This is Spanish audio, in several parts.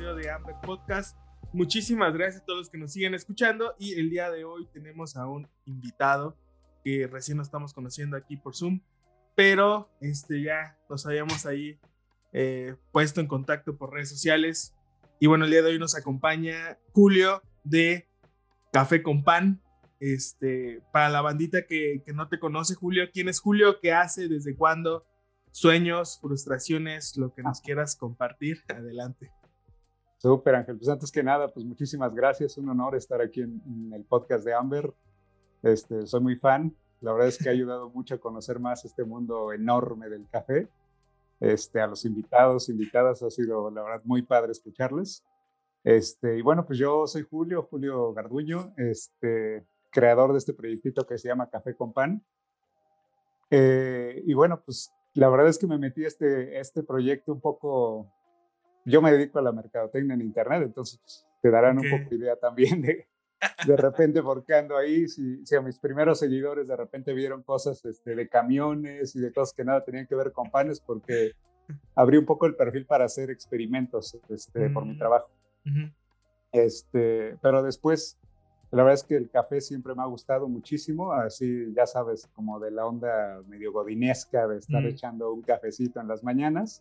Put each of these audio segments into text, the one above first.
De Amber Podcast. Muchísimas gracias a todos los que nos siguen escuchando y el día de hoy tenemos a un invitado que recién nos estamos conociendo aquí por Zoom, pero este, ya nos habíamos ahí eh, puesto en contacto por redes sociales. Y bueno, el día de hoy nos acompaña Julio de Café con Pan. Este, para la bandita que, que no te conoce, Julio, ¿quién es Julio? ¿Qué hace? ¿Desde cuándo? Sueños, frustraciones, lo que nos quieras compartir. Adelante. Súper, Ángel. Pues antes que nada, pues muchísimas gracias. Un honor estar aquí en, el podcast de Amber. Este, soy muy fan. La verdad es que ha ayudado mucho a conocer más este mundo enorme del café. Este, a los invitados, invitadas, ha sido la verdad muy padre escucharles. Este, y bueno, pues yo soy Julio, Julio Garduño, este, creador de este proyectito que se llama Café con Pan. Eh, y bueno, pues la verdad es que me metí a este, este proyecto un poco yo me dedico a la mercadotecnia en Internet, entonces pues, te darán un poco de idea también de, de repente porque ando ahí, si, si, a mis primeros seguidores de repente vieron cosas este, de camiones y de cosas que nada tenían que ver con panes, porque abrí un poco el perfil para hacer experimentos este, por mi mm. trabajo. este, pero después, la verdad es que el café siempre me ha gustado muchísimo, así ya sabes, como de la onda medio godinesca de estar echando un cafecito en las mañanas.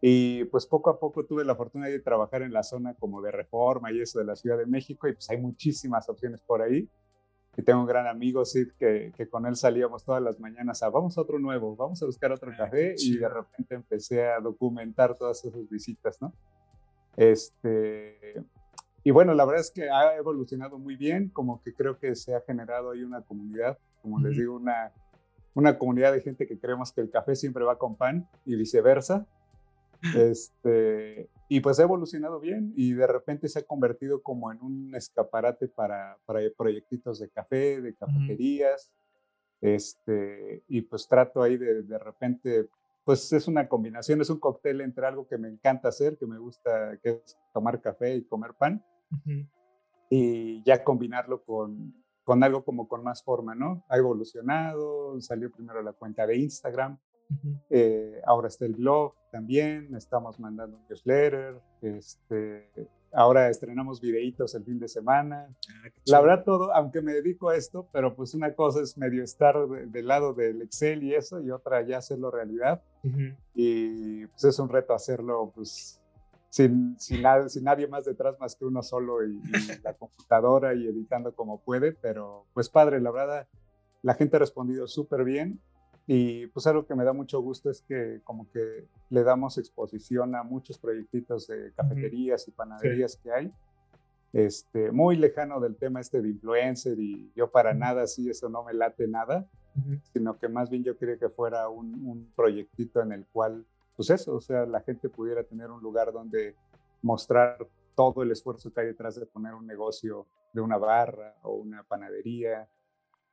Y pues poco a poco tuve la fortuna de trabajar en la zona como de reforma y eso de la Ciudad de México y pues hay muchísimas opciones por ahí. Y tengo un gran amigo, Sid, que, que con él salíamos todas las mañanas a vamos a otro nuevo, vamos a buscar otro ah, café y de repente empecé a documentar todas esas visitas, ¿no? Este, y bueno, la verdad es que ha evolucionado muy bien, como que creo que se ha generado ahí una comunidad, como les digo, una, una comunidad de gente que creemos que el café siempre va con pan y viceversa. Este, y pues ha evolucionado bien y de repente se ha convertido como en un escaparate para, para proyectitos de café, de cafeterías. Este, y pues trato ahí de, de repente, pues es una combinación, es un cóctel entre algo que me encanta hacer, que me gusta, que es tomar café y comer pan, y ya combinarlo con, con algo como con más forma, ¿no? Ha evolucionado, salió primero la cuenta de Instagram, eh, ahora está el blog también, estamos mandando un newsletter, este, ahora estrenamos videitos el fin de semana. Ah, la verdad todo, aunque me dedico a esto, pero pues una cosa es medio estar del lado del Excel y eso, y otra ya hacerlo realidad. Y pues es un reto hacerlo pues sin, sin, sin, nadie más detrás más que uno solo y, y la computadora y editando como puede, pero pues padre, la verdad, la gente ha respondido súper bien y pues algo que me da mucho gusto es que como que le damos exposición a muchos proyectitos de cafeterías y panaderías que hay. Este, muy lejano del tema este de influencer y yo para nada así, eso no me late nada, sino que más bien yo quería que fuera un, un, proyectito en el cual, pues eso, o sea, la gente pudiera tener un lugar donde mostrar todo el esfuerzo que hay detrás de poner un negocio de una barra o una panadería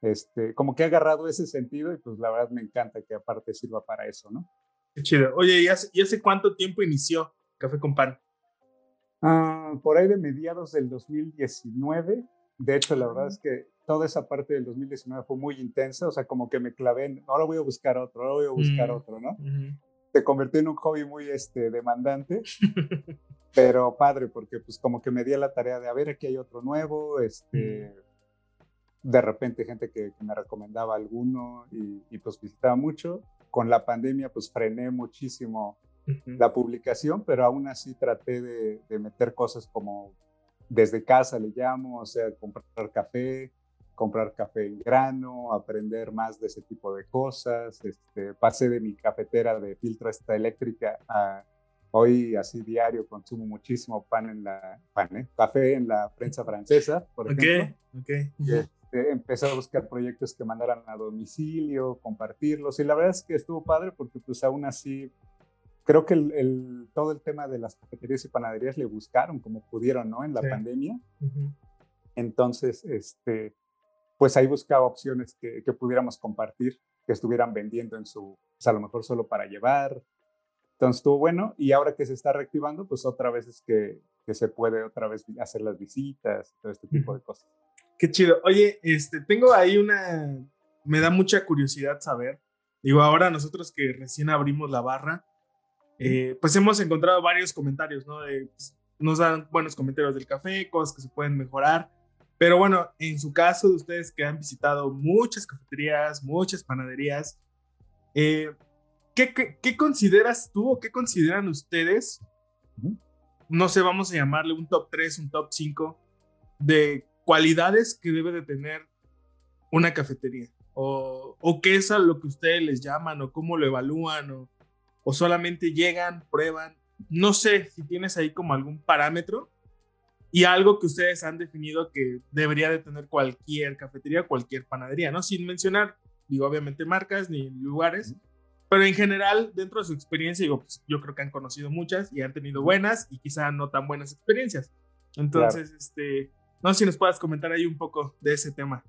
este, como que ha agarrado ese sentido y pues la verdad me encanta que aparte sirva para eso, ¿no? Qué chido. Oye, ¿y hace, hace cuánto tiempo inició Café con Pan? Ah, por ahí de mediados del 2019. De hecho, la verdad es que toda esa parte del 2019 fue muy intensa, o sea, como que me clavé en, ahora voy a buscar otro, ahora voy a buscar mm, otro, ¿no? Se convirtió en un hobby muy este, demandante, pero padre, porque pues como que me di la tarea de, a ver, aquí hay otro nuevo, este, mm de repente gente que, me recomendaba alguno y, pues visitaba mucho. Con la pandemia pues frené muchísimo la publicación, pero aún así traté de, meter cosas como desde casa le llamo, o sea, comprar café, comprar café en grano, aprender más de ese tipo de cosas. Este, pasé de mi cafetera de filtro esta eléctrica a hoy así diario consumo muchísimo pan en la pan, ¿eh? café en la prensa francesa, por ejemplo. Okay. Este, empecé a buscar proyectos que mandaran a domicilio, compartirlos. Y la verdad es que estuvo padre porque pues aún así creo que el, todo el tema de las cafeterías y panaderías le buscaron como pudieron, ¿no? En la pandemia. Entonces, este, pues ahí buscaba opciones que, que, pudiéramos compartir, que estuvieran vendiendo en su, pues a lo mejor solo para llevar. Entonces estuvo bueno y ahora que se está reactivando, pues otra vez es que, que se puede otra vez hacer las visitas, todo este tipo de cosas. Qué chido. Oye, este, tengo ahí una, me da mucha curiosidad saber. Digo, ahora nosotros que recién abrimos la barra, eh, pues hemos encontrado varios comentarios, ¿no? Pues, nos dan buenos comentarios del café, cosas que se pueden mejorar. Pero bueno, en su caso de ustedes que han visitado muchas cafeterías, muchas panaderías, eh, ¿qué, qué, consideras tú o qué consideran ustedes? No sé, vamos a llamarle un top 3, un top 5 de cualidades que debe de tener una cafetería. O, o qué es a lo que ustedes les llaman o cómo lo evalúan o o solamente llegan, prueban. No sé si tienes ahí como algún parámetro y algo que ustedes han definido que debería de tener cualquier cafetería, cualquier panadería, ¿no? Sin mencionar, digo, obviamente marcas ni lugares, pero en general, dentro de su experiencia, digo, pues, yo creo que han conocido muchas y han tenido buenas y quizá no tan buenas experiencias. Entonces, este, no sé si nos puedas comentar ahí un poco de ese tema.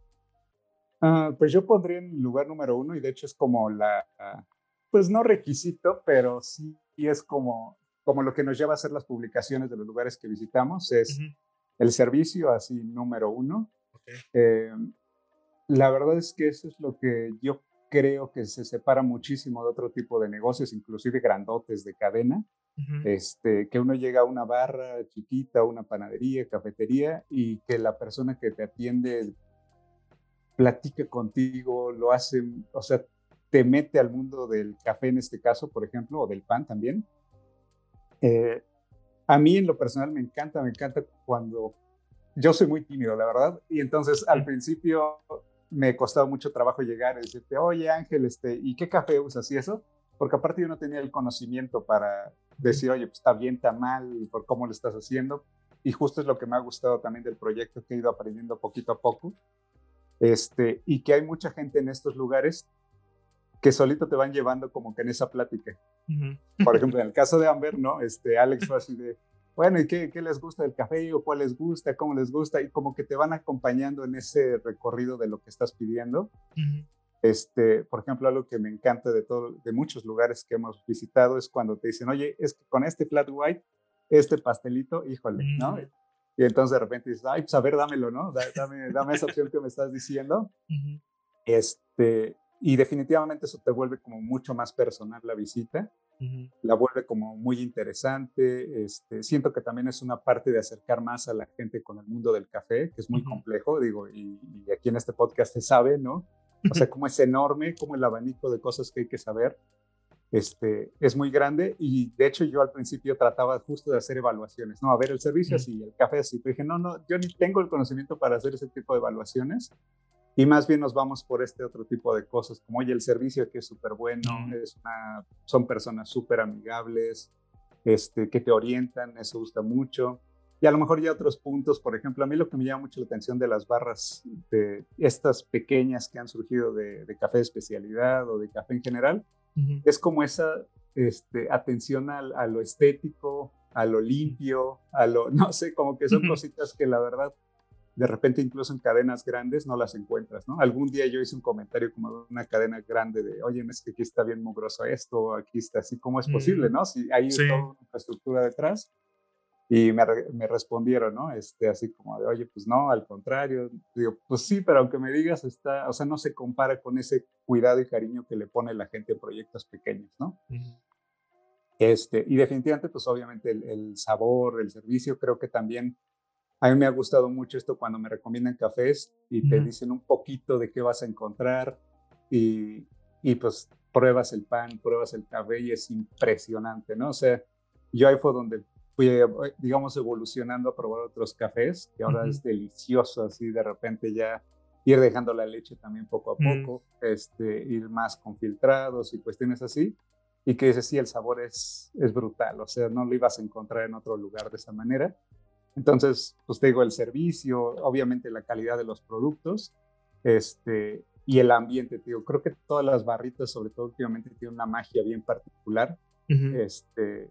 Ah, pues yo pondría en lugar número uno y de hecho es como la, pues no requisito, pero sí es como, como lo que nos lleva a hacer las publicaciones de los lugares que visitamos, es el servicio así número uno. Eh, la verdad es que eso es lo que yo creo que se separa muchísimo de otro tipo de negocios, inclusive grandotes de cadena, este, que uno llega a una barra chiquita, una panadería, cafetería, y que la persona que te atiende platica contigo, lo hace, o sea, te mete al mundo del café en este caso, por ejemplo, o del pan también. Eh, a mí en lo personal me encanta, me encanta cuando yo soy muy tímido, la verdad, y entonces al principio me costaba mucho trabajo llegar y decirte, oye Ángel, este, ¿y qué café usas y eso? Porque aparte yo no tenía el conocimiento para decir, oye, pues está bien, está mal, por cómo lo estás haciendo. Y justo es lo que me ha gustado también del proyecto que he ido aprendiendo poquito a poco. Este, y que hay mucha gente en estos lugares que solito te van llevando como que en esa plática. Por ejemplo, en el caso de Amber, ¿no? Este, Alex fue así de, bueno, ¿y qué, qué, les gusta del café o cuál les gusta, cómo les gusta? Y como que te van acompañando en ese recorrido de lo que estás pidiendo. Este, por ejemplo, algo que me encanta de, todo, de muchos lugares que hemos visitado es cuando te dicen, oye, es que con este flat white, este pastelito, híjole, ¿no? Y entonces de repente dices, ay, pues a ver, dámelo, ¿no? Dame, dame esa opción que me estás diciendo. Este, y definitivamente eso te vuelve como mucho más personal la visita, la vuelve como muy interesante. Este, siento que también es una parte de acercar más a la gente con el mundo del café, que es muy complejo, digo, y, aquí en este podcast se sabe, ¿no? O sea, como es enorme, como el abanico de cosas que hay que saber. Este, es muy grande y de hecho yo al principio trataba justo de hacer evaluaciones, ¿no? A ver, el servicio así, el café así, pero dije, no, no, yo ni tengo el conocimiento para hacer ese tipo de evaluaciones y más bien nos vamos por este otro tipo de cosas, como oye, el servicio que es súper bueno, es una, son personas súper amigables, este, que te orientan, eso gusta mucho. Y a lo mejor ya otros puntos, por ejemplo, a mí lo que me llama mucho la atención de las barras, de estas pequeñas que han surgido de, café de especialidad o de café en general, es como esa este, atención a, a, lo estético, a lo limpio, a lo, no sé, como que son cositas que la verdad de repente incluso en cadenas grandes no las encuentras, ¿no? Algún día yo hice un comentario como de una cadena grande de, oye, es que aquí está bien mugroso esto, aquí está así, ¿cómo es posible, no? Si hay toda una infraestructura detrás. Y me, me, respondieron, ¿no? Este, así como de, oye, pues no, al contrario. Digo, pues sí, pero aunque me digas, está, o sea, no se compara con ese cuidado y cariño que le pone la gente en proyectos pequeños, ¿no? Este, y definitivamente, pues obviamente el, el, sabor, el servicio, creo que también a mí me ha gustado mucho esto cuando me recomiendan cafés y te dicen un poquito de qué vas a encontrar y, y, pues pruebas el pan, pruebas el café y es impresionante, ¿no? O sea, yo ahí fue donde fui, digamos, evolucionando a probar otros cafés, que ahora es delicioso así de repente ya ir dejando la leche también poco a mm. poco, este, ir más con filtrados y cuestiones así. Y que dice, sí, el sabor es, es brutal, o sea, no lo ibas a encontrar en otro lugar de esa manera. Entonces, pues te digo, el servicio, obviamente la calidad de los productos, este, y el ambiente, digo, creo que todas las barritas, sobre todo últimamente, tienen una magia bien particular, este,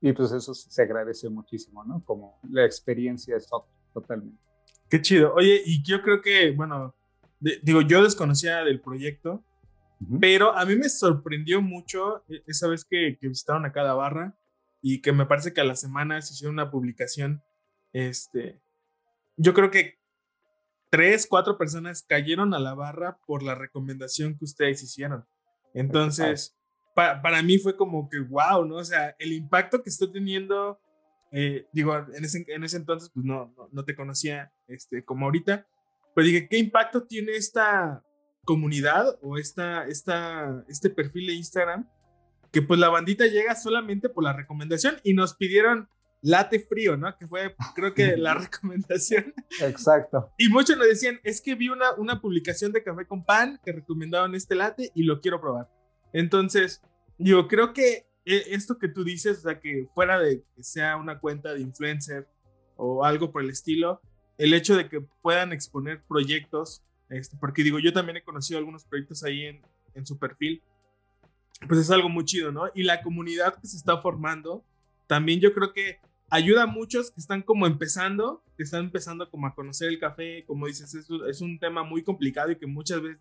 y pues eso se agradece muchísimo, ¿no? Como la experiencia es totalmente. Qué chido. Oye, y yo creo que, bueno, digo, yo desconocía del proyecto, pero a mí me sorprendió mucho e, esa vez que, que, visitaron acá la barra y que me parece que a la semana se hicieron una publicación. Este, yo creo que tres, cuatro personas cayeron a la barra por la recomendación que ustedes hicieron. Entonces, para mí fue como que, wow, ¿no? O sea, el impacto que estoy teniendo, eh, digo, en ese, en ese entonces, pues no, no, te conocía este, como ahorita, pero dije, ¿qué impacto tiene esta comunidad o esta, esta, este perfil de Instagram? Que pues la bandita llega solamente por la recomendación y nos pidieron late frío, ¿no? Que fue, creo que la recomendación. Exacto. Y muchos nos decían, es que vi una, una publicación de café con pan que recomendaban este latte y lo quiero probar. Entonces, yo creo que e, esto que tú dices, o sea, que fuera de que sea una cuenta de influencer o algo por el estilo, el hecho de que puedan exponer proyectos, este, porque digo, yo también he conocido algunos proyectos ahí en, en su perfil, pues es algo muy chido, ¿no? Y la comunidad que se está formando, también yo creo que ayuda a muchos que están como empezando, que están empezando como a conocer el café, como dices, es, es un tema muy complicado y que muchas veces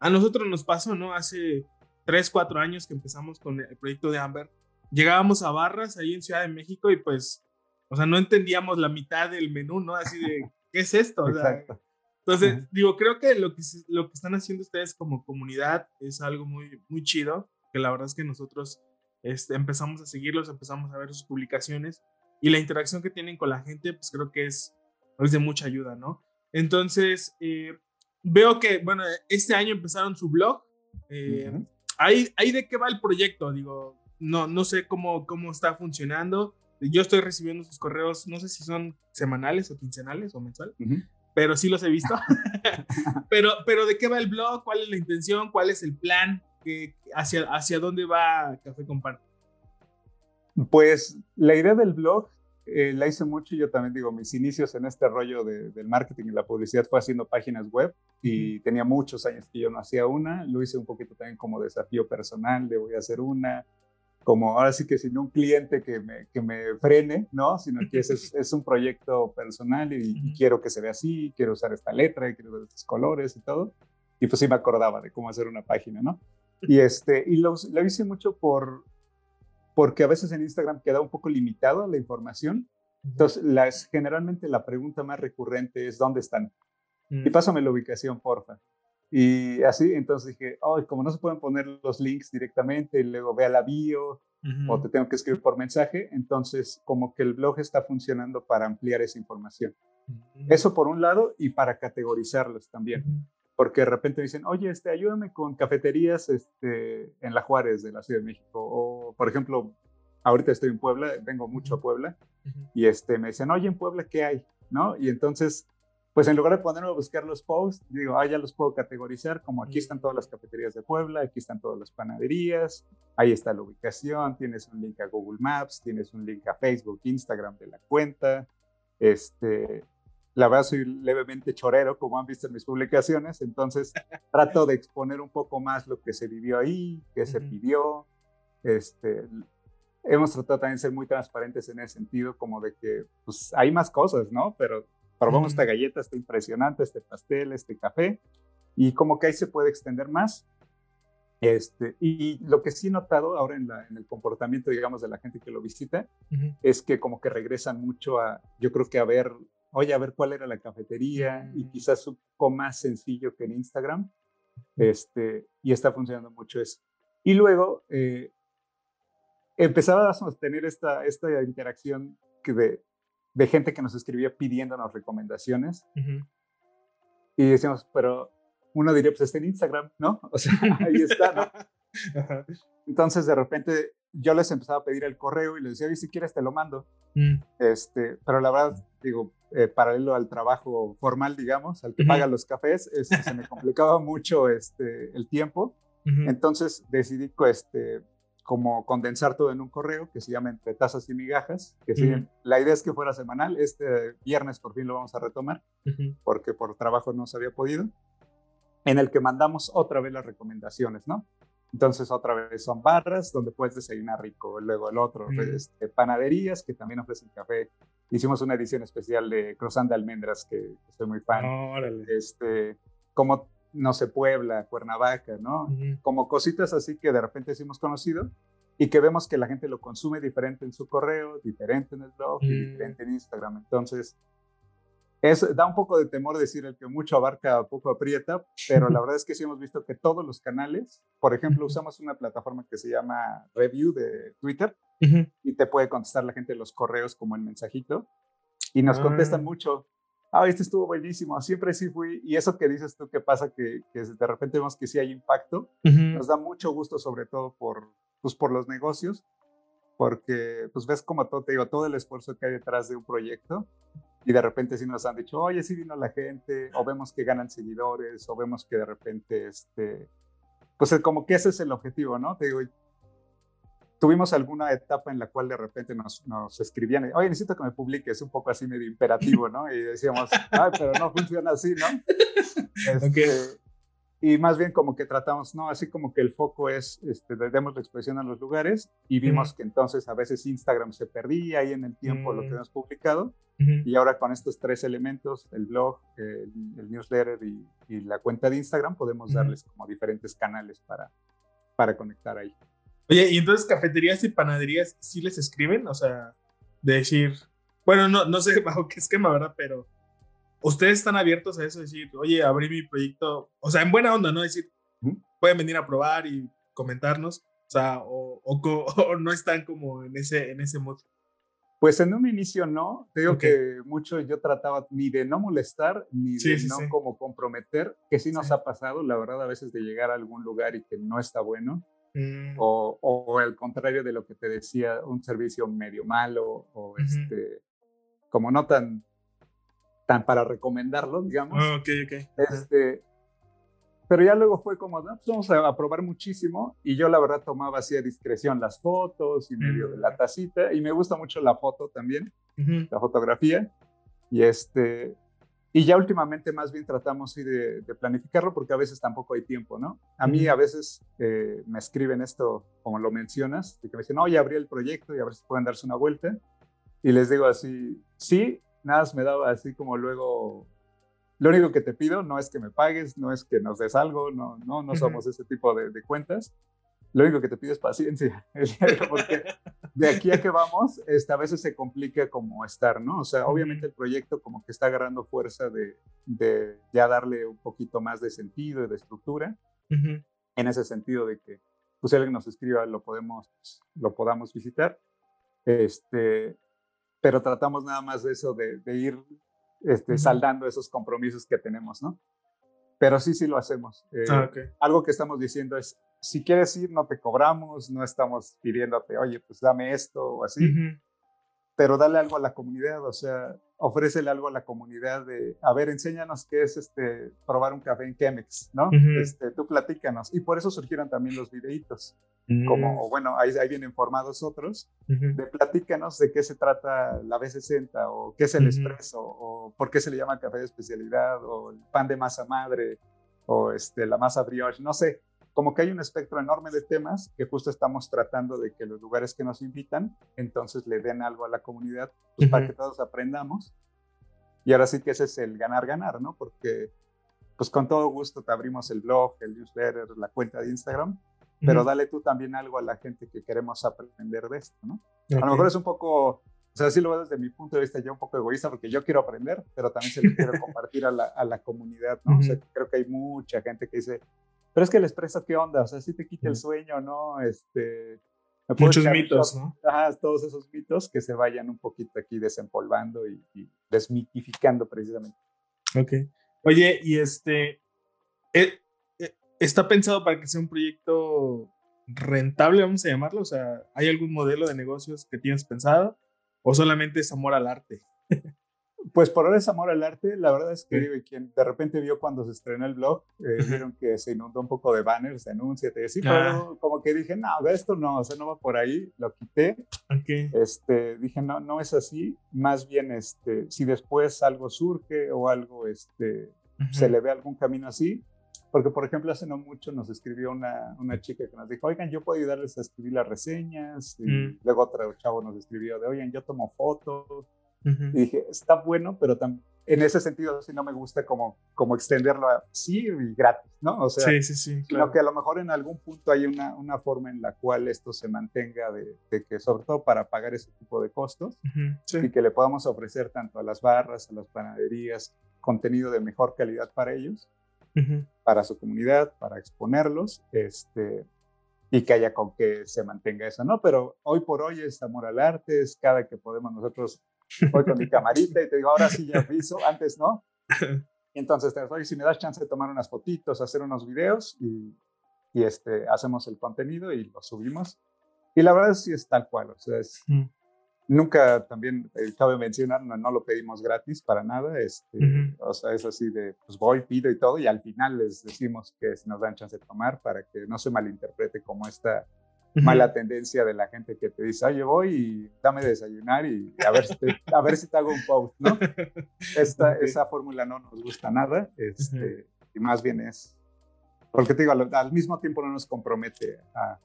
a nosotros nos pasó, ¿no? Hace tres, cuatro años que empezamos con el proyecto de Amber, llegábamos a barras ahí en Ciudad de México y pues, o sea, no entendíamos la mitad del menú, ¿no? Así de, ¿qué es esto? entonces, digo, creo que lo que, lo que están haciendo ustedes como comunidad es algo muy, muy chido, que la verdad es que nosotros este, empezamos a seguirlos, empezamos a ver sus publicaciones y la interacción que tienen con la gente, pues creo que es, es de mucha ayuda, ¿no? Entonces, eh, veo que, bueno, este año empezaron su blog. Eh, ahí, ahí de qué va el proyecto, digo, no, no sé cómo, cómo está funcionando. Yo estoy recibiendo sus correos, no sé si son semanales o quincenales o mensual, pero sí los he visto. pero, pero de qué va el blog, cuál es la intención, cuál es el plan, hacia, hacia dónde va Café con Pan. Pues la idea del blog eh, la hice mucho, yo también digo, mis inicios en este rollo del marketing y la publicidad fue haciendo páginas web y tenía muchos años que yo no hacía una, lo hice un poquito también como desafío personal de voy a hacer una, como ahora sí que sin un cliente que me, que me frene, ¿no? Sino que es, es un proyecto personal y, quiero que se vea así, quiero usar esta letra, quiero usar estos colores y todo. Y pues sí me acordaba de cómo hacer una página, ¿no? Y, este, y lo, lo hice mucho por, porque a veces en Instagram queda un poco limitado la información. Entonces, las, generalmente la pregunta más recurrente es ¿dónde están? Y mm. pásame la ubicación, porfa. Y así, entonces dije, oh, como no se pueden poner los links directamente, y luego vea la bio o te tengo que escribir por mensaje, entonces como que el blog está funcionando para ampliar esa información. Mm. Eso por un lado y para categorizarlos también porque de repente dicen, oye, este, ayúdame con cafeterías este, en La Juárez de la Ciudad de México. O, por ejemplo, ahorita estoy en Puebla, vengo mucho a Puebla, y este, me dicen, oye, en Puebla, ¿qué hay? ¿No? Y entonces, pues en lugar de ponerme a buscar los posts, digo, ah, ya los puedo categorizar, como aquí están todas las cafeterías de Puebla, aquí están todas las panaderías, ahí está la ubicación, tienes un link a Google Maps, tienes un link a Facebook, Instagram de la cuenta, este, la verdad soy levemente chorero, como han visto en mis publicaciones, entonces trato de exponer un poco más lo que se vivió ahí, qué se pidió. Este, hemos tratado también de ser muy transparentes en ese sentido, como de que pues, hay más cosas, ¿no? Pero probamos esta galleta, está impresionante, este pastel, este café, y como que ahí se puede extender más. Este, y lo que sí he notado ahora en, la, en, el comportamiento, digamos, de la gente que lo visita, es que como que regresan mucho a, yo creo que a ver oye, a ver cuál era la cafetería y mm. quizás un poco más sencillo que en Instagram. Este, y está funcionando mucho eso. Y luego eh, empezábamos a tener esta, esta interacción que de, de, gente que nos escribía pidiéndonos recomendaciones. Y decíamos, pero uno diría, pues está en Instagram, ¿no? O sea, ahí está, ¿no? Entonces, de repente, yo les empezaba a pedir el correo y les decía, oye, si quieres te lo mando. Mm. Este, pero la verdad, digo, eh, paralelo al trabajo formal, digamos, al que paga los cafés, se me complicaba mucho este, el tiempo. Entonces decidí este, como condensar todo en un correo que se llama Entre Tazas y Migajas, que la idea es que fuera semanal. Este viernes por fin lo vamos a retomar, porque por trabajo no se había podido, en el que mandamos otra vez las recomendaciones, ¿no? Entonces otra vez son barras donde puedes desayunar rico, luego el otro, este, panaderías que también ofrecen café. Hicimos una edición especial de croissant de almendras que, estoy muy fan. este, como, no sé, Puebla, Cuernavaca, ¿no? Como cositas así que de repente sí hemos conocido y que vemos que la gente lo consume diferente en su correo, diferente en el blog y diferente en Instagram. Entonces, es, da un poco de temor decir el que mucho abarca, poco aprieta, pero la verdad es que sí hemos visto que todos los canales, por ejemplo, usamos una plataforma que se llama Review de Twitter y te puede contestar la gente los correos como en mensajito y nos contestan ah. mucho. Ah, este estuvo buenísimo, siempre sí fui. Y eso que dices tú que pasa que, que de repente vemos que sí hay impacto, nos da mucho gusto, sobre todo por, pues, por los negocios, porque pues ves como todo, te digo, todo el esfuerzo que hay detrás de un proyecto y de repente sí nos han dicho, oye, sí vino la gente, o vemos que ganan seguidores, o vemos que de repente, este, pues como que ese es el objetivo, ¿no? Te digo, tuvimos alguna etapa en la cual de repente nos, nos escribían, oye, necesito que me publiques, un poco así medio imperativo, ¿no? Y decíamos, ay, pero no funciona así, ¿no? Este, y más bien como que tratamos, ¿no? Así como que el foco es, este, demos la expresión a los lugares y vimos que entonces a veces Instagram se perdía ahí en el tiempo lo que mm. hemos publicado y ahora con estos tres elementos, el blog, el, newsletter y, y, la cuenta de Instagram, podemos darles como diferentes canales para, para conectar ahí. Oye, y entonces cafeterías y panaderías sí les escriben, o sea, de decir, bueno, no, no sé bajo qué esquema, ¿verdad? Pero ustedes están abiertos a eso, decir, oye, abrí mi proyecto, o sea, en buena onda, ¿no? Decir, pueden venir a probar y comentarnos, o sea, o, o, no están como en ese, en ese modo. Pues en un inicio no, te digo que mucho yo trataba ni de no molestar, ni de no como comprometer, que sí nos ha pasado, la verdad, a veces de llegar a algún lugar y que no está bueno, mm. o, o, al contrario de lo que te decía, un servicio medio malo, o este, como no tan tan para recomendarlo, digamos. Ah, ok, ok. Este, pero ya luego fue como, no, pues vamos a, probar muchísimo y yo la verdad tomaba así a discreción las fotos y medio de la mm. tacita y me gusta mucho la foto también, la fotografía y este, y ya últimamente más bien tratamos de, de, planificarlo porque a veces tampoco hay tiempo, ¿no? A mí a veces eh, me escriben esto, como lo mencionas, de que me dicen, oye, abrí el proyecto y a ver si pueden darse una vuelta. Y les digo así, sí, nada me daba así como luego, lo único que te pido no es que me pagues, no es que nos des algo, no, no, no somos ese tipo de, cuentas. Lo único que te pido es paciencia, porque de aquí a que vamos, este, a veces se complica como estar, ¿no? O sea, obviamente el proyecto como que está agarrando fuerza de, de ya darle un poquito más de sentido y de estructura, en ese sentido de que, pues, si alguien nos escriba, lo podemos, lo podamos visitar. Este, pero tratamos nada más de eso, de, ir este, saldando esos compromisos que tenemos, ¿no? Pero sí, sí lo hacemos. Eh, ah, algo que estamos diciendo es, si quieres ir, no te cobramos, no estamos pidiéndote, oye, pues dame esto o así, pero dale algo a la comunidad, o sea, ofrécele algo a la comunidad de, a ver, enséñanos qué es este, probar un café en Chemex, ¿no? este, tú platícanos. Y por eso surgieron también los videitos. Como, mm. bueno, ahí, ahí, vienen formados otros, de platícanos de qué se trata la B60 o qué es el espresso o por qué se le llama café de especialidad o el pan de masa madre o este, la masa brioche, no sé, como que hay un espectro enorme de temas que justo estamos tratando de que los lugares que nos invitan, entonces le den algo a la comunidad pues, para que todos aprendamos. Y ahora sí que ese es el ganar-ganar, ¿no? Porque pues con todo gusto te abrimos el blog, el newsletter, la cuenta de Instagram, pero dale tú también algo a la gente que queremos aprender de esto, ¿no? A lo mejor es un poco, o sea, sí lo veo desde mi punto de vista ya un poco egoísta porque yo quiero aprender, pero también se lo quiero compartir a la, a la comunidad, ¿no? O sea, creo que hay mucha gente que dice, pero es que el expreso, ¿qué onda? O sea, si te quita el sueño, ¿no? Este, Muchos mitos, ¿no? Ajá, todos esos mitos que se vayan un poquito aquí desempolvando y, desmitificando precisamente. Ok. Oye, y este, eh, eh, ¿está pensado para que sea un proyecto rentable, vamos a llamarlo? O sea, ¿hay algún modelo de negocios que tienes pensado? ¿O solamente es amor al arte? Pues por ahora es amor al arte. La verdad es que quien de repente vio cuando se estrenó el blog, eh, vieron que se inundó un poco de banners, de anuncios, y así, pero ah. como que dije, no, esto no, o sea, no va por ahí, lo quité. Este, dije, no, no es así. Más bien, este, si después algo surge o algo, este, se le ve algún camino así, Porque, por ejemplo, hace no mucho nos escribió una, una chica que nos dijo, oigan, yo puedo ayudarles a escribir las reseñas. Y mm. luego otro chavo nos escribió de, oigan, yo tomo fotos. Y dije, está bueno, pero en ese sentido sí no me gusta como, como extenderlo a sí y gratis, ¿no? O sea, sí, sí, sí, claro. que a lo mejor en algún punto hay una, una forma en la cual esto se mantenga de, de que, sobre todo para pagar ese tipo de costos, y que le podamos ofrecer tanto a las barras, a las panaderías, contenido de mejor calidad para ellos, para su comunidad, para exponerlos, este, y que haya con que se mantenga eso, ¿no? Pero hoy por hoy es amor al arte, es cada que podemos nosotros voy con mi camarita y te digo, ahora sí ya aviso, antes no. Y entonces te digo, si me das chance de tomar unas fotitos, hacer unos videos y, y este, hacemos el contenido y lo subimos. Y la verdad sí es tal cual, o sea, es, mm. nunca también, eh, cabe mencionar, no, no, lo pedimos gratis para nada, este, o sea, es así de, pues voy, pido y todo, y al final les decimos que si nos dan chance de tomar para que no se malinterprete como esta mala tendencia de la gente que te dice, oye, voy y dame desayunar y a ver si te, a ver si te hago un post, ¿no? Esta, Esa fórmula no nos gusta nada este, y más bien es, porque te digo, al, mismo tiempo no nos compromete a,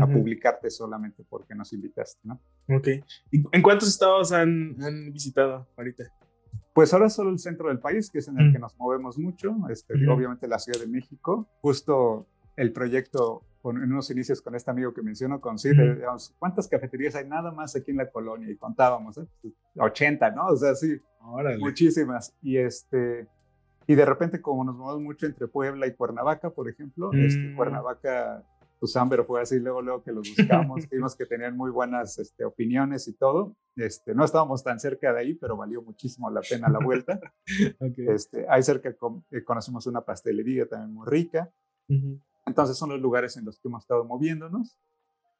a publicarte solamente porque nos invitaste, ¿no? Ok. ¿Y ¿En cuántos estados han, han, visitado ahorita? Pues ahora solo el centro del país, que es en el que nos movemos mucho, este, obviamente la Ciudad de México. Justo el proyecto en unos inicios con este amigo que menciono, con Sid, digamos, ¿cuántas cafeterías hay nada más aquí en la colonia? Y contábamos, ¿eh? 80, ¿no? O sea, sí, muchísimas. Y, este, y de repente, como nos movemos mucho entre Puebla y Cuernavaca, por ejemplo, este, mm. Cuernavaca, pues Amber fue así, luego, luego que los buscamos, vimos que tenían muy buenas este, opiniones y todo. Este, no estábamos tan cerca de ahí, pero valió muchísimo la pena la vuelta. este, ahí cerca eh, conocemos una pastelería también muy rica. Entonces son los lugares en los que hemos estado moviéndonos,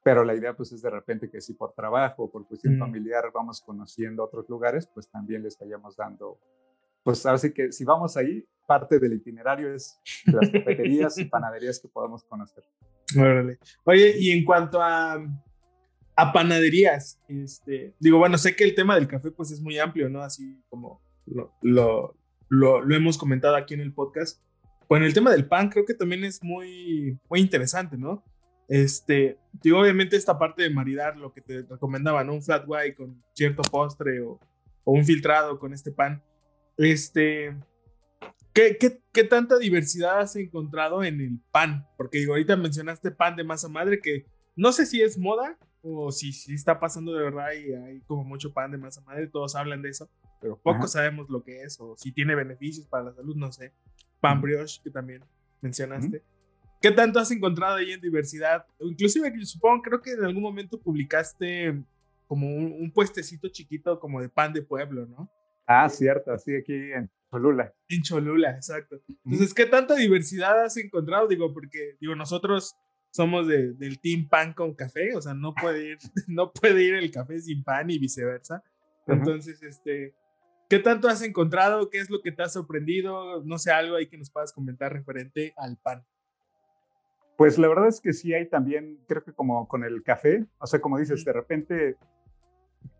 pero la idea pues es de repente que si por trabajo o por cuestión mm. familiar vamos conociendo otros lugares, pues también les vayamos dando, pues así que si vamos ahí, parte del itinerario es las cafeterías y panaderías que podamos conocer. Órale. Oye, y en cuanto a, a panaderías, este, digo, bueno, sé que el tema del café pues es muy amplio, ¿no? Así como lo, lo, lo, lo hemos comentado aquí en el podcast, bueno, el tema del pan creo que también es muy, muy interesante, ¿no? Este, digo, obviamente esta parte de maridar lo que te recomendaban, Un flat white con cierto postre o, un filtrado con este pan. Este, ¿qué, ¿qué, tanta diversidad has encontrado en el pan? Porque digo, ahorita mencionaste pan de masa madre que no sé si es moda o si, si está pasando de verdad y hay como mucho pan de masa madre, todos hablan de eso, pero poco sabemos lo que es o si tiene beneficios para la salud, no sé pan brioche, que también mencionaste. ¿Qué tanto has encontrado ahí en diversidad? Inclusive, supongo, creo que en algún momento publicaste como un, puestecito chiquito como de pan de pueblo, ¿no? Ah, cierto, así aquí en Cholula. En Cholula, exacto. Entonces, ¿qué tanta diversidad has encontrado? Digo, porque, digo, nosotros somos de, del team pan con café, o sea, no puede ir, no puede ir el café sin pan y viceversa. Entonces, este, ¿Qué tanto has encontrado? ¿Qué es lo que te ha sorprendido? No sé, algo ahí que nos puedas comentar referente al pan. Pues la verdad es que sí hay también, creo que como con el café, o sea, como dices, de repente,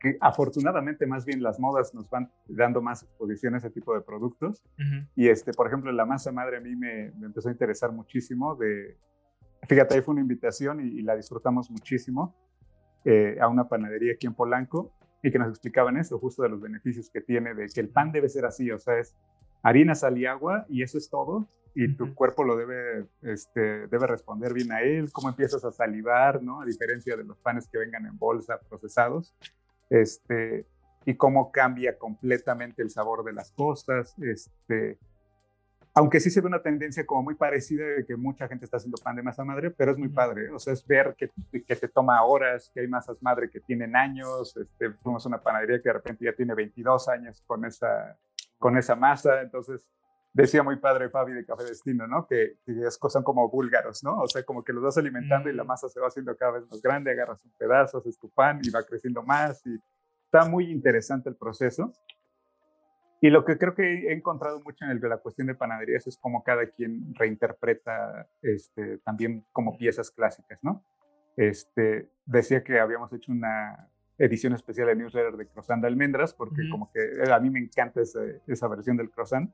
que afortunadamente más bien las modas nos van dando más exposición a ese tipo de productos. Y este, por ejemplo, la masa madre a mí me, empezó a interesar muchísimo. De, fíjate, ahí fue una invitación y, la disfrutamos muchísimo eh, a una panadería aquí en Polanco y que nos explicaban eso, justo de los beneficios que tiene, de que el pan debe ser así, o sea, es harina, sal y agua y eso es todo, y tu cuerpo lo debe, este, debe responder bien a él, cómo empiezas a salivar, ¿no? A diferencia de los panes que vengan en bolsa procesados, este, y cómo cambia completamente el sabor de las cosas, este, aunque sí se ve una tendencia como muy parecida de que mucha gente está haciendo pan de masa madre, pero es muy padre, o sea, es ver que, que te toma horas, que hay masas madre que tienen años, este, fuimos a una panadería que de repente ya tiene 22 años con esa, con esa masa, entonces decía muy padre Fabi de Café Destino, ¿no? Que, que son como búlgaros, ¿no? O sea, como que los vas alimentando y la mm. masa se va haciendo cada vez más grande, agarras un pedazo, haces tu pan y va creciendo más y está muy interesante el proceso. Y lo que creo que he encontrado mucho en el, la cuestión de panaderías es cómo cada quien reinterpreta este, también como piezas clásicas, ¿no? Este, decía que habíamos hecho una, edición especial de newsletter de croissant de almendras, porque como que eh, a mí me encanta esa versión del croissant,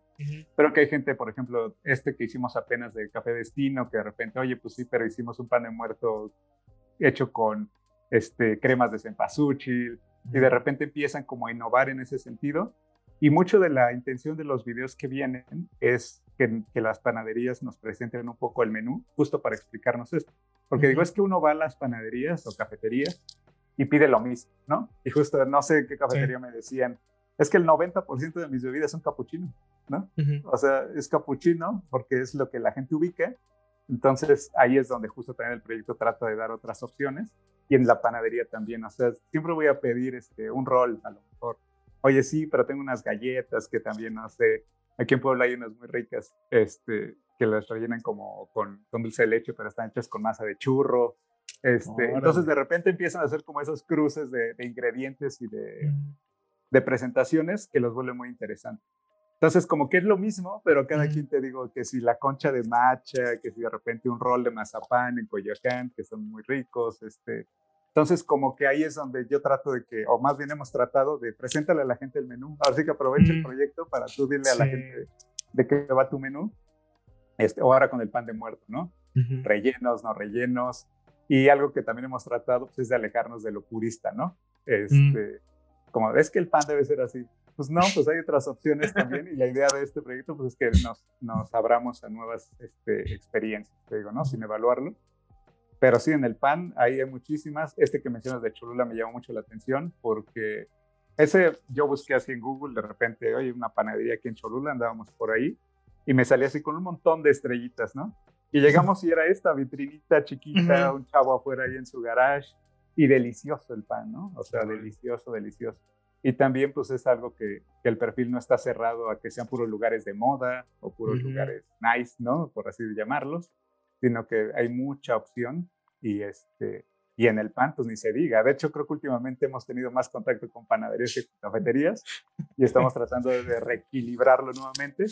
pero que hay gente, por ejemplo, este que hicimos apenas de Café Destino, que de repente, oye, pues sí, pero hicimos un pan de muerto hecho con este, cremas de cempasúchil, y de repente empiezan como a innovar en ese sentido. Y mucho de la intención de los videos que vienen es que, que las panaderías nos presenten un poco el menú, justo para explicarnos esto. Porque digo, es que uno va a las panaderías o cafeterías y pide lo mismo, ¿no? Y justo no sé qué cafetería me decían, es que el 90% de mis bebidas son capuchino, ¿no? O sea, es capuchino porque es lo que la gente ubica. Entonces ahí es donde justo también el proyecto trata de dar otras opciones y en la panadería también, o sea, siempre voy a pedir este, un rol a lo mejor. Oye, sí, pero tengo unas galletas que también, no sé, aquí en Puebla hay unas muy ricas, este, que las rellenan como con, con dulce de leche, pero están hechas con masa de churro. Este, entonces de repente empiezan a hacer como esos cruces de, ingredientes y de, mm. de, presentaciones que los vuelve muy interesantes. Entonces como que es lo mismo, pero cada mm. quien te digo que si la concha de macha, que si de repente un rol de mazapán en Coyoacán, que son muy ricos, este, entonces, como que ahí es donde yo trato de que, o más bien hemos tratado de preséntale a la gente el menú. Así que aprovecha el mm. proyecto para tú dile a la gente de qué va tu menú. Este, o ahora con el pan de muerto, ¿no? Rellenos, no rellenos, y algo que también hemos tratado pues, es de alejarnos de lo purista, ¿no? Este, Como ves que el pan debe ser así. Pues no, pues hay otras opciones también y la idea de este proyecto pues es que nos, nos abramos a nuevas este, experiencias, te digo, ¿no? Sin evaluarlo. Pero sí, en el pan ahí hay muchísimas. Este que mencionas de Cholula me llama mucho la atención porque ese yo busqué así en Google, de repente, oye, una panadería aquí en Cholula, andábamos por ahí y me salía así con un montón de estrellitas, ¿no? Y llegamos y era esta vitrinita chiquita, un chavo afuera ahí en su garage y delicioso el pan, ¿no? O sea, delicioso, delicioso. Y también pues es algo que, que, el perfil no está cerrado a que sean puros lugares de moda o puros lugares nice, ¿no? Por así llamarlos, sino que hay mucha opción y este y en el pan pues ni se diga. De hecho creo que últimamente hemos tenido más contacto con panaderías que con cafeterías y estamos tratando de reequilibrarlo nuevamente,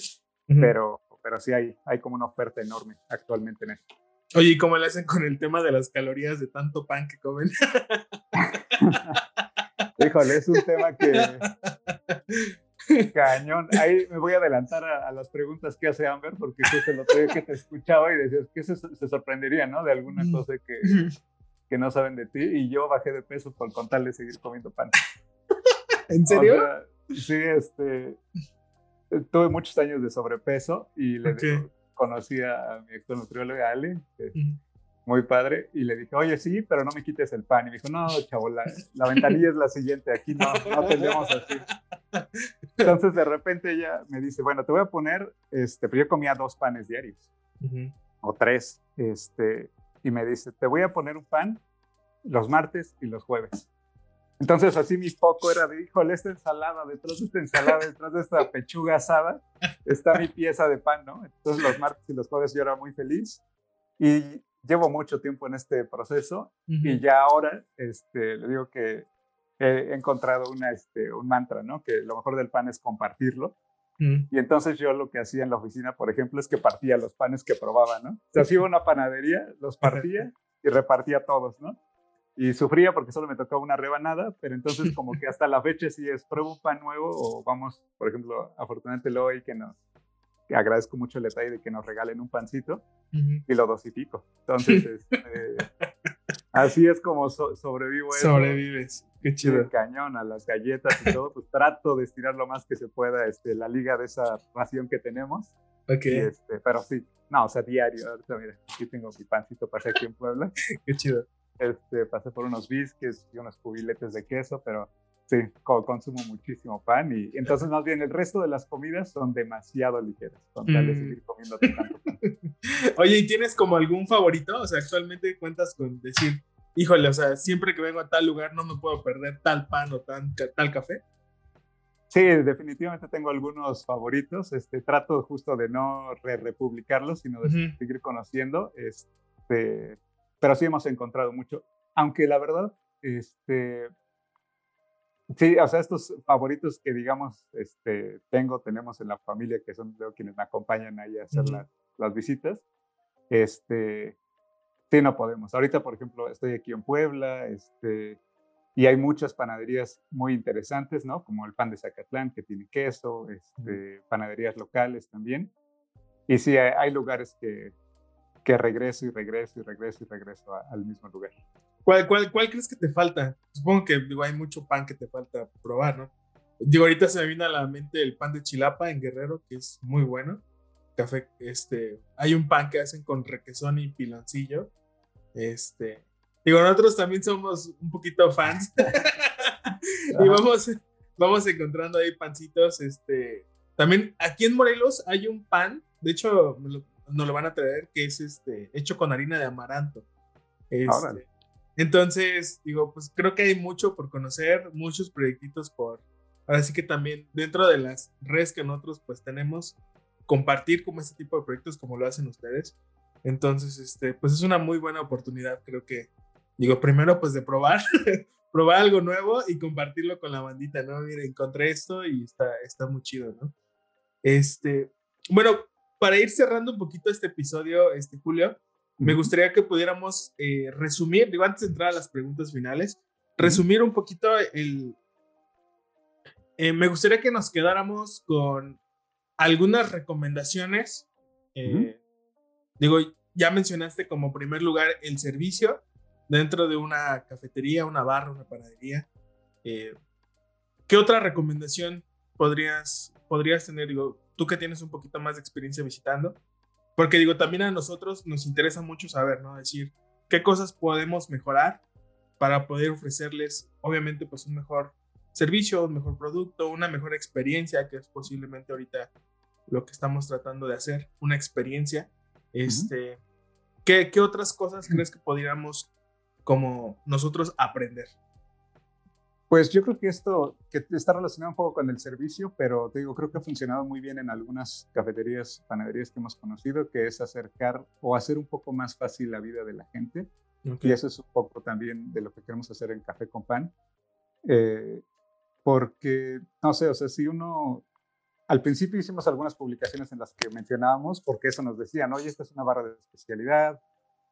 pero pero sí hay, hay como una oferta enorme actualmente en esto. Oye, ¿y cómo le hacen con el tema de las calorías de tanto pan que comen? Híjole, es un tema que... Cañón. Ahí me voy a adelantar a, las preguntas que hace Amber, porque justo el otro día que te escuchaba y decías que se, se sorprendería, ¿no? De alguna cosa que, que no saben de ti. Y yo bajé de peso por contarle seguir comiendo pan. ¿En serio? sí, este tuve muchos años de sobrepeso y le conocí a mi actual nutrióloga Ale, muy padre, y le dije, oye, sí, pero no me quites el pan. Y me dijo, no, chavo, la, ventanilla es la siguiente, aquí no, no tenemos así. Entonces de repente ella me dice, bueno, te voy a poner, este, pero yo comía dos panes diarios, o tres, este, y me dice, te voy a poner un pan los martes y los jueves. Entonces así mi foco era de, híjole, esta ensalada, detrás de esta ensalada, detrás de esta pechuga asada, está mi pieza de pan, ¿no? Entonces los martes y los jueves yo era muy feliz y llevo mucho tiempo en este proceso y ya ahora este, le digo que he encontrado una, este, un mantra, ¿no? Que lo mejor del pan es compartirlo. Y entonces yo lo que hacía en la oficina, por ejemplo, es que partía los panes que probaba, ¿no? O sea, si iba a una panadería, los partía y repartía todos, ¿no? y sufría porque solo me tocaba una rebanada, pero entonces como que hasta la fecha si es pruebo un pan nuevo o vamos, por ejemplo, afortunadamente lo hoy que nos que agradezco mucho el detalle de que nos regalen un pancito y lo dosifico. Entonces, este, así es como sobrevivo. Sobrevives, qué chido. cañón a las galletas y todo, pues trato de estirar lo más que se pueda este, la liga de esa ración que tenemos. Ok. Este, pero sí, no, o sea, diario. Ahorita, mira, aquí tengo mi pancito para aquí en Puebla. qué chido. Este, pasé por unos biscuits y unos cubiletes de queso, pero sí, consumo muchísimo pan y entonces más bien el resto de las comidas son demasiado ligeras, con tal de mm. seguir comiendo tanto pan. Oye, ¿y tienes como algún favorito? O sea, actualmente cuentas con decir, híjole, o sea, siempre que vengo a tal lugar no me puedo perder tal pan o tal café. Sí, definitivamente tengo algunos favoritos. Este, trato justo de no re republicarlos, sino de seguir conociendo. Este, pero sí hemos encontrado mucho, aunque la verdad, este, sí, o sea, estos favoritos que digamos, este, tengo, tenemos en la familia, que son quienes me acompañan ahí a hacer las, las visitas, este, sí, no podemos. Ahorita, por ejemplo, estoy aquí en Puebla, este, Y hay muchas panaderías muy interesantes, ¿no? Como el pan de Zacatlán, que tiene queso, este, panaderías locales también. Y sí, hay, lugares que, que regreso y regreso y regreso y regreso al mismo lugar. ¿Cuál, cuál, ¿Cuál crees que te falta? Supongo que digo, hay mucho pan que te falta probar, ¿no? Digo, ahorita se me viene a la mente el pan de Chilapa en Guerrero, que es muy bueno. Café, este, hay un pan que hacen con requesón y piloncillo. Este, digo, nosotros también somos un poquito fans. y vamos, vamos encontrando ahí pancitos. Este, también aquí en Morelos hay un pan, de hecho, nos lo van a traer, que es este, hecho con harina de amaranto. Este, entonces, digo, pues creo que hay mucho por conocer, muchos proyectitos por, ahora sí que también dentro de las redes que nosotros pues tenemos, compartir como este tipo de proyectos como lo hacen ustedes. Entonces, este, pues es una muy buena oportunidad, creo que, digo, primero pues de probar, probar algo nuevo y compartirlo con la bandita, ¿no? Mira, encontré esto y está, está muy chido, ¿no? Este, bueno, para ir cerrando un poquito este episodio, este Julio, me gustaría que pudiéramos eh, resumir, digo, antes de entrar a las preguntas finales, resumir un poquito el... Eh, me gustaría que nos quedáramos con algunas recomendaciones. Eh, digo, ya mencionaste como primer lugar el servicio dentro de una cafetería, una barra, una panadería. ¿Qué otra recomendación podrías, podrías tener? Digo, tú que tienes un poquito más de experiencia visitando, porque digo, también a nosotros nos interesa mucho saber, ¿no? Decir, qué cosas podemos mejorar para poder ofrecerles, obviamente, pues un mejor servicio, un mejor producto, una mejor experiencia, que es posiblemente ahorita lo que estamos tratando de hacer, una experiencia. Este, ¿qué, ¿Qué otras cosas crees que podríamos como nosotros aprender? Pues yo creo que esto que está relacionado un poco con el servicio, pero te digo, creo que ha funcionado muy bien en algunas cafeterías, panaderías que hemos conocido, que es acercar o hacer un poco más fácil la vida de la gente. Y eso es un poco también de lo que queremos hacer en Café con Pan. Eh, porque, no sé, o sea, si uno, al principio hicimos algunas publicaciones en las que mencionábamos, porque eso nos decían, oye, esta es una barra de especialidad,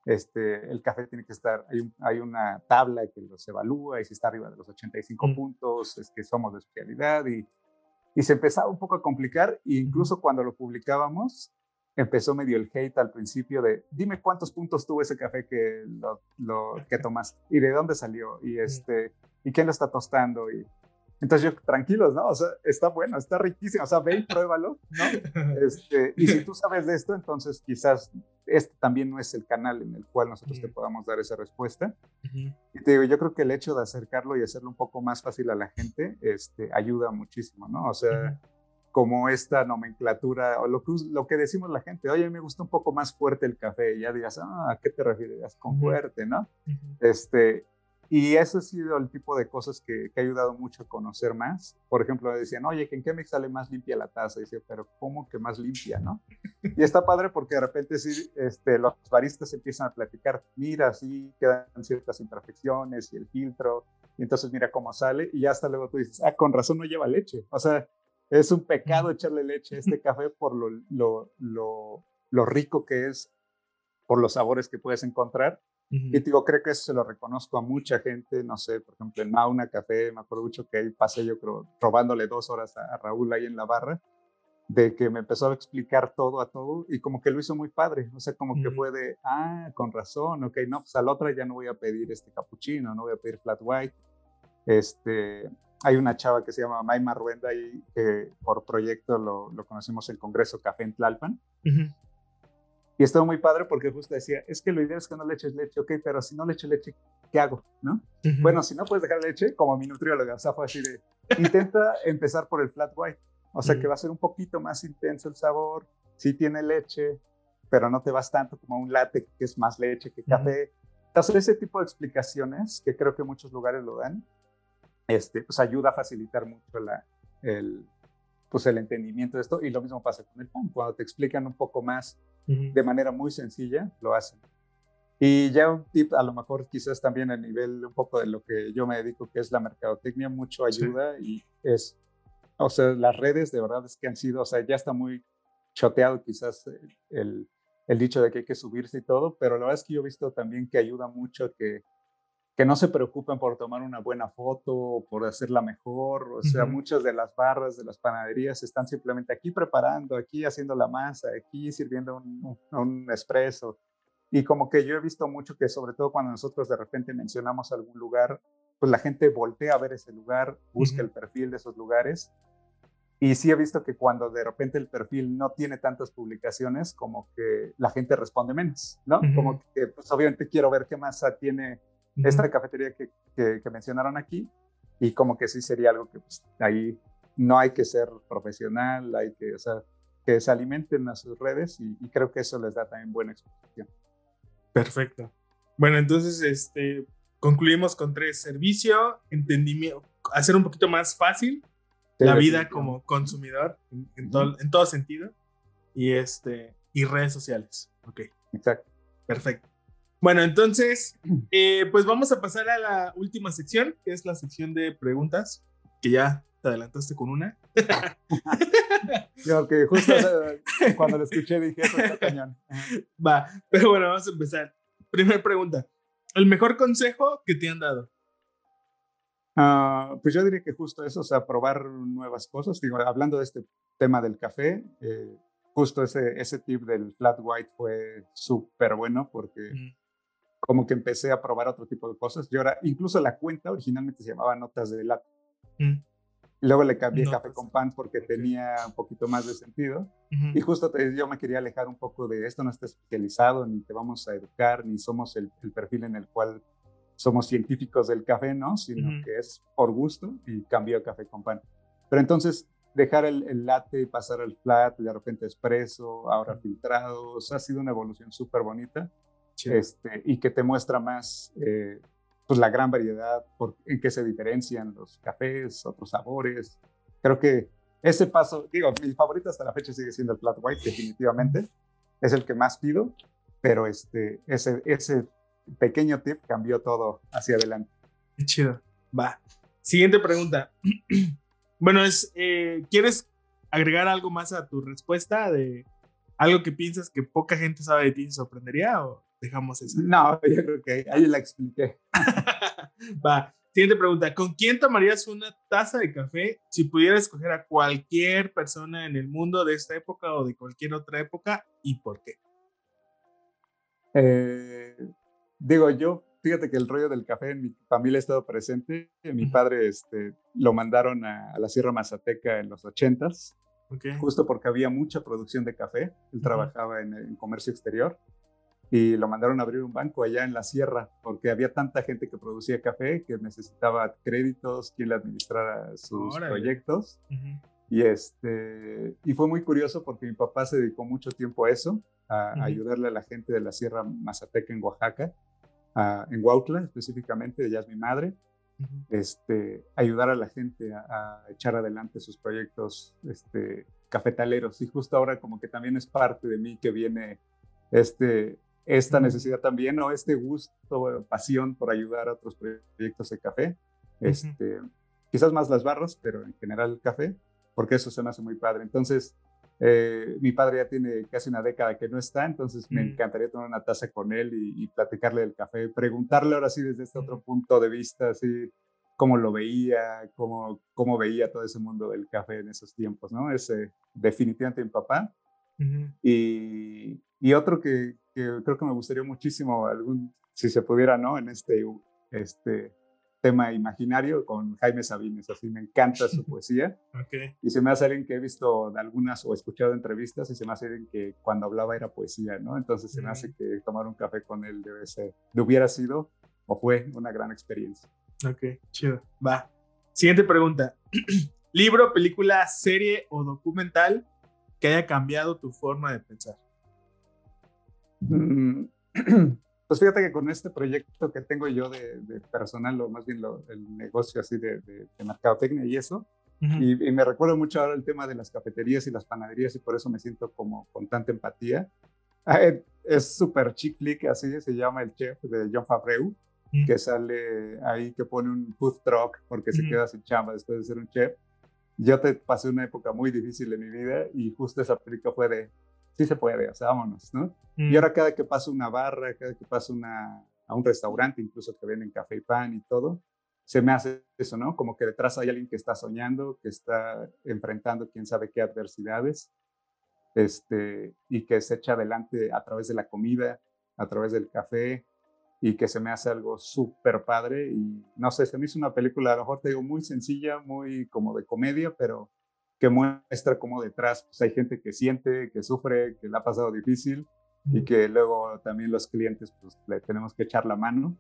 este, el café tiene que estar, hay, hay, una tabla que los evalúa y si está arriba de los 85 mm. puntos es que somos de especialidad y, y se empezaba un poco a complicar e incluso cuando lo publicábamos empezó medio el hate al principio de dime cuántos puntos tuvo ese café que, lo, lo que tomaste y de dónde salió y, este, y quién lo está tostando y entonces yo, tranquilos, ¿no? O sea, está bueno, está riquísimo, o sea, ve y pruébalo, ¿no? Este, y si tú sabes de esto, entonces quizás este también no es el canal en el cual nosotros te podamos dar esa respuesta. Y te digo, yo creo que el hecho de acercarlo y hacerlo un poco más fácil a la gente, este, ayuda muchísimo, ¿no? O sea, como esta nomenclatura, o lo que, lo que decimos la gente, oye, me gusta un poco más fuerte el café, y ya digas, ah, ¿a qué te refieres con fuerte, no? Este, y eso ha sido el tipo de cosas que, que, ha ayudado mucho a conocer más. Por ejemplo, decían, oye, ¿en qué me sale más limpia la taza? Y dice, pero ¿cómo que más limpia, no? Y está padre porque de repente sí, este, los baristas empiezan a platicar, mira, sí quedan ciertas imperfecciones y el filtro, y entonces mira cómo sale, y hasta luego tú dices, ah, con razón no lleva leche. O sea, es un pecado echarle leche a este café por lo, lo, lo, lo rico que es, por los sabores que puedes encontrar y digo, creo que eso se lo reconozco a mucha gente, no sé, por ejemplo, en Mauna Café, me acuerdo mucho que ahí pasé yo creo robándole dos horas a, Raúl ahí en la barra, de que me empezó a explicar todo a todo y como que lo hizo muy padre, o sea, como que fue de, ah, con razón, ok, no, pues al otro ya no voy a pedir este capuchino, no voy a pedir flat white, este, hay una chava que se llama Maima Ruenda y que por proyecto lo, lo conocimos en Congreso Café en Tlalpan. Y estuvo muy padre porque justo decía, es que lo ideal es que no le eches leche, ok, pero si no le echo leche, ¿qué hago? ¿No? Bueno, si no puedes dejar leche, como mi nutrióloga, o sea, fue así de, intenta empezar por el flat white, o sea, que va a ser un poquito más intenso el sabor, sí tiene leche, pero no te vas tanto como un latte que es más leche que café. Entonces, ese tipo de explicaciones, que creo que muchos lugares lo dan, este, pues ayuda a facilitar mucho la, el, pues el entendimiento de esto. Y lo mismo pasa con el pan. Cuando te explican un poco más de manera muy sencilla, lo hacen. Y ya un tip, a lo mejor quizás también a nivel un poco de lo que yo me dedico, que es la mercadotecnia, mucho ayuda y es, o sea, las redes de verdad es que han sido, o sea, ya está muy choteado quizás el, el dicho de que hay que subirse y todo, pero la verdad es que yo he visto también que ayuda mucho que que no se preocupen por tomar una buena foto o por hacerla mejor. O sea, muchas de las barras de las panaderías están simplemente aquí preparando, aquí haciendo la masa, aquí sirviendo un, un, espresso. Y como que yo he visto mucho que sobre todo cuando nosotros de repente mencionamos algún lugar, pues la gente voltea a ver ese lugar, busca el perfil de esos lugares. Y sí he visto que cuando de repente el perfil no tiene tantas publicaciones, como que la gente responde menos, ¿no? Como que, pues obviamente quiero ver qué masa tiene esta cafetería que, que, mencionaron aquí y como que sí sería algo que pues, ahí no hay que ser profesional, hay que, o sea, que se alimenten a sus redes y, creo que eso les da también buena exposición. Perfecto. Bueno, entonces este, concluimos con tres, servicio, entendimiento, hacer un poquito más fácil la vida como consumidor en, todo, en todo sentido y, este, y redes sociales. Ok. Exacto. Perfecto. Bueno, entonces, eh, pues vamos a pasar a la última sección, que es la sección de preguntas, que ya te adelantaste con una. Yo que justo cuando lo escuché dije, eso está cañón. Va, pero bueno, vamos a empezar. Primera pregunta. ¿El mejor consejo que te han dado? Ah, pues yo diría que justo eso, o sea, probar nuevas cosas. Digo, hablando de este tema del café, eh, justo ese, ese tip del flat white fue súper bueno porque como que empecé a probar otro tipo de cosas. Yo ahora, incluso la cuenta originalmente se llamaba Notas de Latte. Mm. Luego le cambié Café con Pan porque tenía un poquito más de sentido. Y justo yo me quería alejar un poco de esto, no está especializado, ni te vamos a educar, ni somos el, perfil en el cual somos científicos del café, ¿no? Sino que es por gusto y cambié a Café con Pan. Pero entonces dejar el, el latte y pasar al flat, de repente espresso, ahora filtrados, ha sido una evolución súper bonita este, y que te muestra más eh, pues la gran variedad por, en qué se diferencian los cafés, otros sabores. Creo que ese paso, digo, mi favorito hasta la fecha sigue siendo el flat white, definitivamente. Es el que más pido, pero este, ese, ese pequeño tip cambió todo hacia adelante. Qué chido. Va. Siguiente pregunta. bueno, es, eh, ¿quieres agregar algo más a tu respuesta de algo que piensas que poca gente sabe de ti y sorprendería? O? Dejamos eso. No, yo creo que ahí la expliqué. Va. Siguiente pregunta. ¿Con quién tomarías una taza de café si pudieras escoger a cualquier persona en el mundo de esta época o de cualquier otra época y por qué? Eh, digo, yo, fíjate que el rollo del café en mi familia ha estado presente. Mi padre este, lo mandaron a, la Sierra Mazateca en los ochentas, justo porque había mucha producción de café. Él trabajaba en comercio exterior y lo mandaron a abrir un banco allá en la sierra porque había tanta gente que producía café que necesitaba créditos, quien le administrara sus proyectos. Y, este, y fue muy curioso porque mi papá se dedicó mucho tiempo a eso, a, ayudarle a la gente de la Sierra Mazateca en Oaxaca, en Huautla específicamente, ella es mi madre, este, ayudar a la gente a, echar adelante sus proyectos este, cafetaleros. Y justo ahora como que también es parte de mí que viene este, esta necesidad también o este gusto, pasión por ayudar a otros proyectos de café. Este, quizás más las barras, pero en general el café, porque eso se me hace muy padre. Entonces, eh, mi padre ya tiene casi una década que no está, entonces me mm. encantaría tomar una taza con él y, platicarle del café, preguntarle ahora sí desde este otro punto de vista, así cómo lo veía, cómo, cómo veía todo ese mundo del café en esos tiempos, ¿no? Es definitivamente mi papá. y, y, otro que, que creo que me gustaría muchísimo, algún, si se pudiera, ¿no? En este, este tema imaginario con Jaime Sabines, así me encanta su poesía. Y se me hace alguien que he visto de algunas o escuchado entrevistas y se me hace alguien que cuando hablaba era poesía, ¿no? Entonces se me hace que tomar un café con él debe ser, le hubiera sido o fue una gran experiencia. Ok, chido. Va. Siguiente pregunta. ¿Libro, película, serie o documental que haya cambiado tu forma de pensar? Mm, pues fíjate que con este proyecto que tengo yo de, personal, o más bien el negocio así de, de, mercadotecnia y eso, y, me recuerdo mucho ahora el tema de las cafeterías y las panaderías y por eso me siento como con tanta empatía. Ah, eh, es súper chick flick, así se llama el chef de John Fabreu, que sale ahí, que pone un food truck porque se queda sin chamba después de ser un chef. Yo te pasé una época muy difícil en mi vida y justo esa película fue de sí se puede, o sea, vámonos, ¿no? Y mm. ahora cada que pasa una barra, cada que pasa una, a un restaurante, incluso que venden café y pan y todo, se me hace eso, ¿no? Como que detrás hay alguien que está soñando, que está enfrentando quién sabe qué adversidades, este, y que se echa adelante a través de la comida, a través del café, y que se me hace algo súper padre. Y no sé, se me hizo una película, a lo mejor te digo, muy sencilla, muy como de comedia, pero que muestra como detrás pues, hay gente que siente, que sufre, que le ha pasado difícil y que luego también los clientes pues le tenemos que echar la mano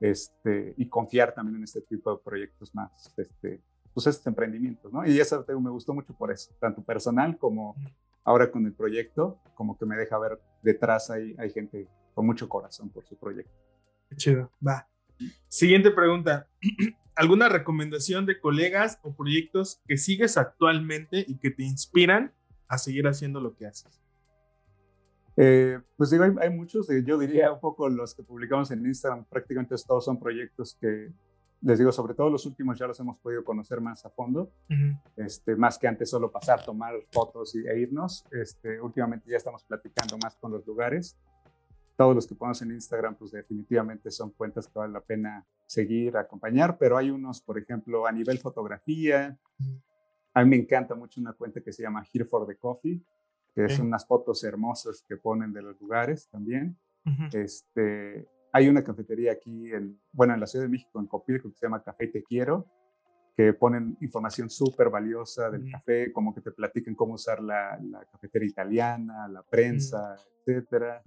este, y confiar también en este tipo de proyectos más, este, pues estos emprendimientos, ¿no? Y eso me gustó mucho por eso, tanto personal como ahora con el proyecto, como que me deja ver detrás hay, hay gente con mucho corazón por su proyecto. Qué chido, va. Siguiente pregunta. ¿Alguna recomendación de colegas o proyectos que sigues actualmente y que te inspiran a seguir haciendo lo que haces? Eh, pues digo, hay, muchos, eh, yo diría un poco los que publicamos en Instagram, prácticamente todos son proyectos que, les digo, sobre todo los últimos ya los hemos podido conocer más a fondo, este, más que antes solo pasar, tomar fotos y, e irnos. Este, últimamente ya estamos platicando más con los lugares. Todos los que ponemos en Instagram, pues definitivamente son cuentas que vale la pena seguir, acompañar, pero hay unos, por ejemplo, a nivel fotografía. A mí me encanta mucho una cuenta que se llama Here for the Coffee, que son unas fotos hermosas que ponen de los lugares también. este, hay una cafetería aquí, en, bueno, en la Ciudad de México, en Copilco, que se llama Café Te Quiero, que ponen información súper valiosa del café, como que te platican cómo usar la, la cafetería italiana, la prensa, etcétera.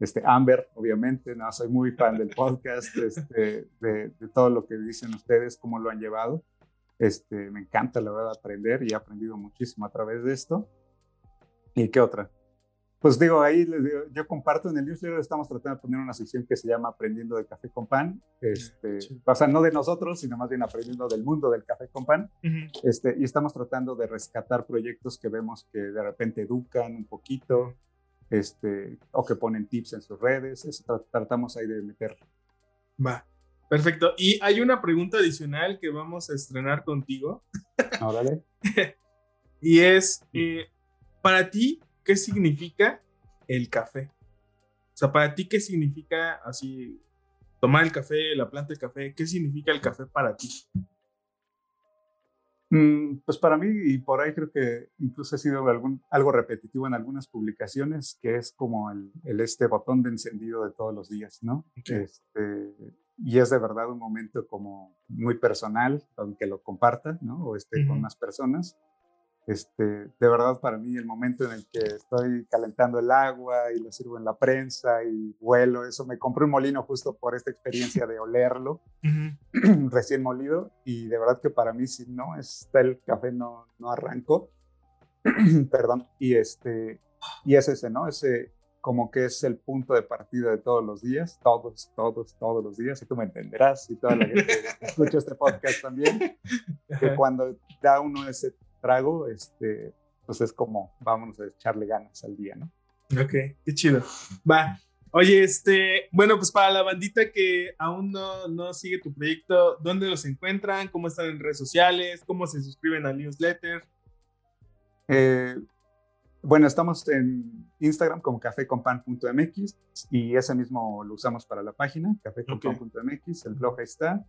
Este, Amber, obviamente, no, soy muy fan del podcast, este, de, de, todo lo que dicen ustedes, cómo lo han llevado. Este, me encanta, la verdad, aprender y he aprendido muchísimo a través de esto. ¿Y qué otra? Pues digo, ahí les digo, yo comparto en el newsletter, estamos tratando de poner una sección que se llama Aprendiendo de Café con Pan. Este, O sea, no de nosotros, sino más bien aprendiendo del mundo del café con pan. este, y estamos tratando de rescatar proyectos que vemos que de repente educan un poquito, este, o que ponen tips en sus redes. Eso tratamos ahí de meter. Va, perfecto. Y hay una pregunta adicional que vamos a estrenar contigo. Órale. y es, eh, para ti, ¿qué significa el café? O sea, para ti, ¿qué significa así tomar el café, la planta de café? ¿Qué significa el café para ti? Mm, pues para mí, y por ahí creo que incluso ha sido algún, algo repetitivo en algunas publicaciones, que es como el, este botón de encendido de todos los días, ¿no? Este, y es de verdad un momento como muy personal, aunque lo comparta, ¿no? O esté con más personas. Este, de verdad para mí el momento en el que estoy calentando el agua y lo sirvo en la prensa y vuelo, eso me compré un molino justo por esta experiencia de olerlo recién molido y de verdad que para mí si no está el café no, no arranco, perdón, y este, y es ese, ¿no? Ese como que es el punto de partida de todos los días, todos, todos, todos los días, y tú me entenderás, y toda la gente que escucha este podcast también, que cuando da uno ese trago, este, pues es como, vámonos a echarle ganas al día, ¿no? Ok, qué chido. Va. Oye, este, bueno, pues para la bandita que aún no, no sigue tu proyecto, ¿dónde los encuentran? ¿Cómo están en redes sociales? ¿Cómo se suscriben al newsletter? Eh, bueno, estamos en Instagram como caféconpan.mx y ese mismo lo usamos para la página, caféconpan.mx, el blog ahí está.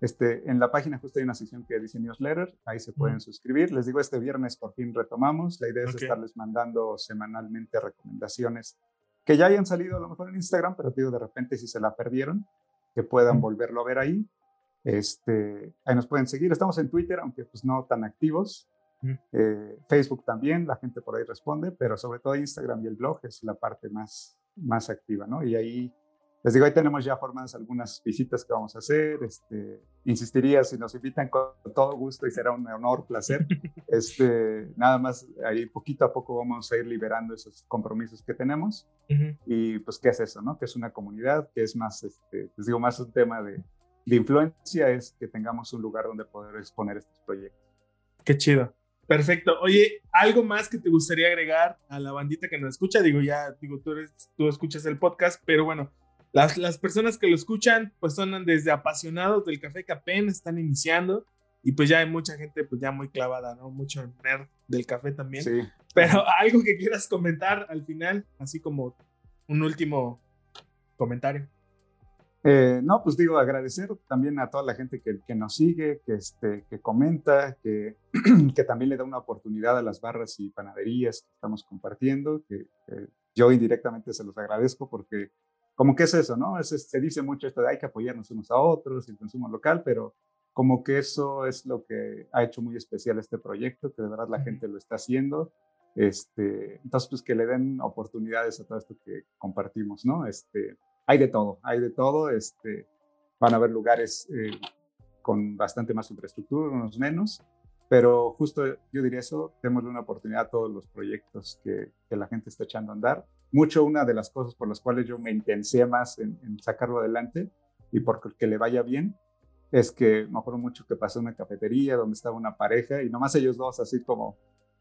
Este, en la página justo hay una sección que dice newsletter, ahí se pueden suscribir. Les digo, este viernes por fin retomamos. La idea es estarles mandando semanalmente recomendaciones que ya hayan salido a lo mejor en Instagram, pero digo, de repente si se la perdieron, que puedan volverlo a ver ahí. Este, ahí nos pueden seguir. Estamos en Twitter, aunque pues no tan activos. Eh, Facebook también, la gente por ahí responde, pero sobre todo Instagram y el blog es la parte más, más activa, ¿no? Y ahí les digo, ahí tenemos ya formadas algunas visitas que vamos a hacer. Este, insistiría si nos invitan con todo gusto y será un honor, placer. Este, nada más ahí poquito a poco vamos a ir liberando esos compromisos que tenemos. Y pues, ¿qué es eso? No? Que es una comunidad, que es más, este, les digo, más un tema de, de influencia, es que tengamos un lugar donde poder exponer estos proyectos. Qué chido. Perfecto. Oye, ¿algo más que te gustaría agregar a la bandita que nos escucha? Digo, ya, digo, tú, eres, tú escuchas el podcast, pero bueno, las, las personas que lo escuchan, pues son desde apasionados del café que apenas están iniciando. Y pues ya hay mucha gente, pues ya muy clavada, ¿no? Mucho nerd del café también. Sí. Pero algo que quieras comentar al final, así como un último comentario. Eh, no, pues digo, agradecer también a toda la gente que, que nos sigue, que, este, que comenta, que, que, también le da una oportunidad a las barras y panaderías que estamos compartiendo, que, yo indirectamente se los agradezco porque como que es eso, ¿no? Es, se dice mucho esto de hay que apoyarnos unos a otros, el consumo local, pero como que eso es lo que ha hecho muy especial este proyecto, que de verdad la gente lo está haciendo. Este, entonces, pues que le den oportunidades a todo esto que compartimos, ¿no? Este, hay de todo, hay de todo. Este, van a haber lugares eh, con bastante más infraestructura, unos menos, pero justo yo diría eso, démosle una oportunidad a todos los proyectos que, que, la gente está echando a andar. Mucho una de las cosas por las cuales yo me intensé más en, en sacarlo adelante y porque le vaya bien, es que me acuerdo mucho que pasé una cafetería donde estaba una pareja y nomás ellos dos así como,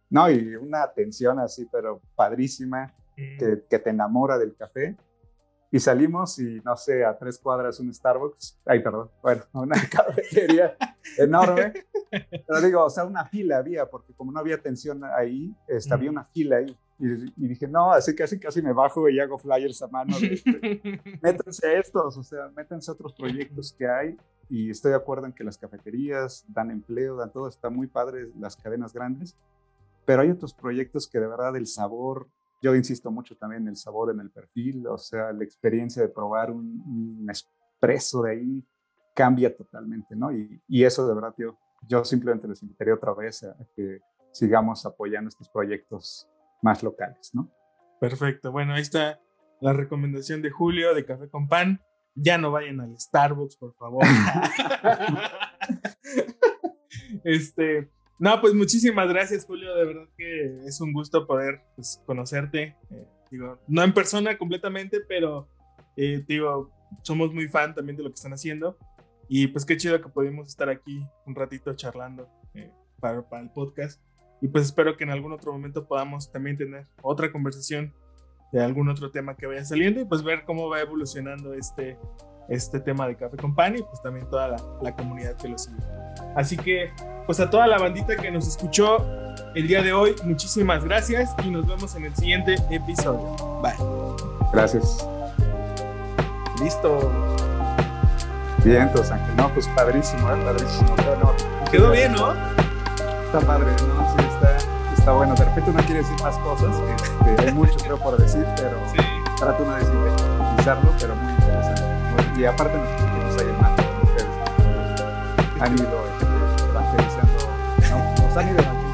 no, y una atención así, pero padrísima, mm. que, que, te enamora del café. Y salimos y no sé, a tres cuadras un Starbucks, ay, perdón, bueno, una cafetería enorme. Pero digo, o sea, una fila había, porque como no había atención ahí, este, había una fila ahí. Y, dije, no, así casi casi me bajo y hago flyers a mano. De, métanse a estos, o sea, métanse a otros proyectos que hay. Y estoy de acuerdo en que las cafeterías dan empleo, dan todo, está muy padre las cadenas grandes. Pero hay otros proyectos que de verdad el sabor yo insisto mucho también en el sabor en el perfil, o sea, la experiencia de probar un, un espresso de ahí cambia totalmente, ¿no? Y, y, eso de verdad yo, yo simplemente les invitaría otra vez a, que sigamos apoyando estos proyectos más locales, ¿no? Perfecto, bueno, ahí está la recomendación de Julio de Café con Pan. Ya no vayan al Starbucks, por favor. este, no, pues muchísimas gracias, Julio. De verdad que es un gusto poder pues, conocerte. Eh, digo, no en persona completamente, pero eh, digo, somos muy fan también de lo que están haciendo. Y pues qué chido que pudimos estar aquí un ratito charlando eh, para, para, el podcast. Y pues espero que en algún otro momento podamos también tener otra conversación de algún otro tema que vaya saliendo y pues ver cómo va evolucionando este, este tema de Café Company y pues también toda la, la, comunidad que lo sigue. Así que pues a toda la bandita que nos escuchó el día de hoy, muchísimas gracias y nos vemos en el siguiente episodio. Bye. Gracias. Listo. Bien, entonces Ángel, no, pues padrísimo, ¿eh? padrísimo, qué honor. Quedó bien, ¿no? Está padre, ¿no? Sí, está, está bueno. De repente uno quiere decir más cosas, este, hay mucho creo por decir, pero sí. trato uno de utilizarlo, pero muy y aparte nos ahí más ustedes han ido este, evangelizando, no, nos han ido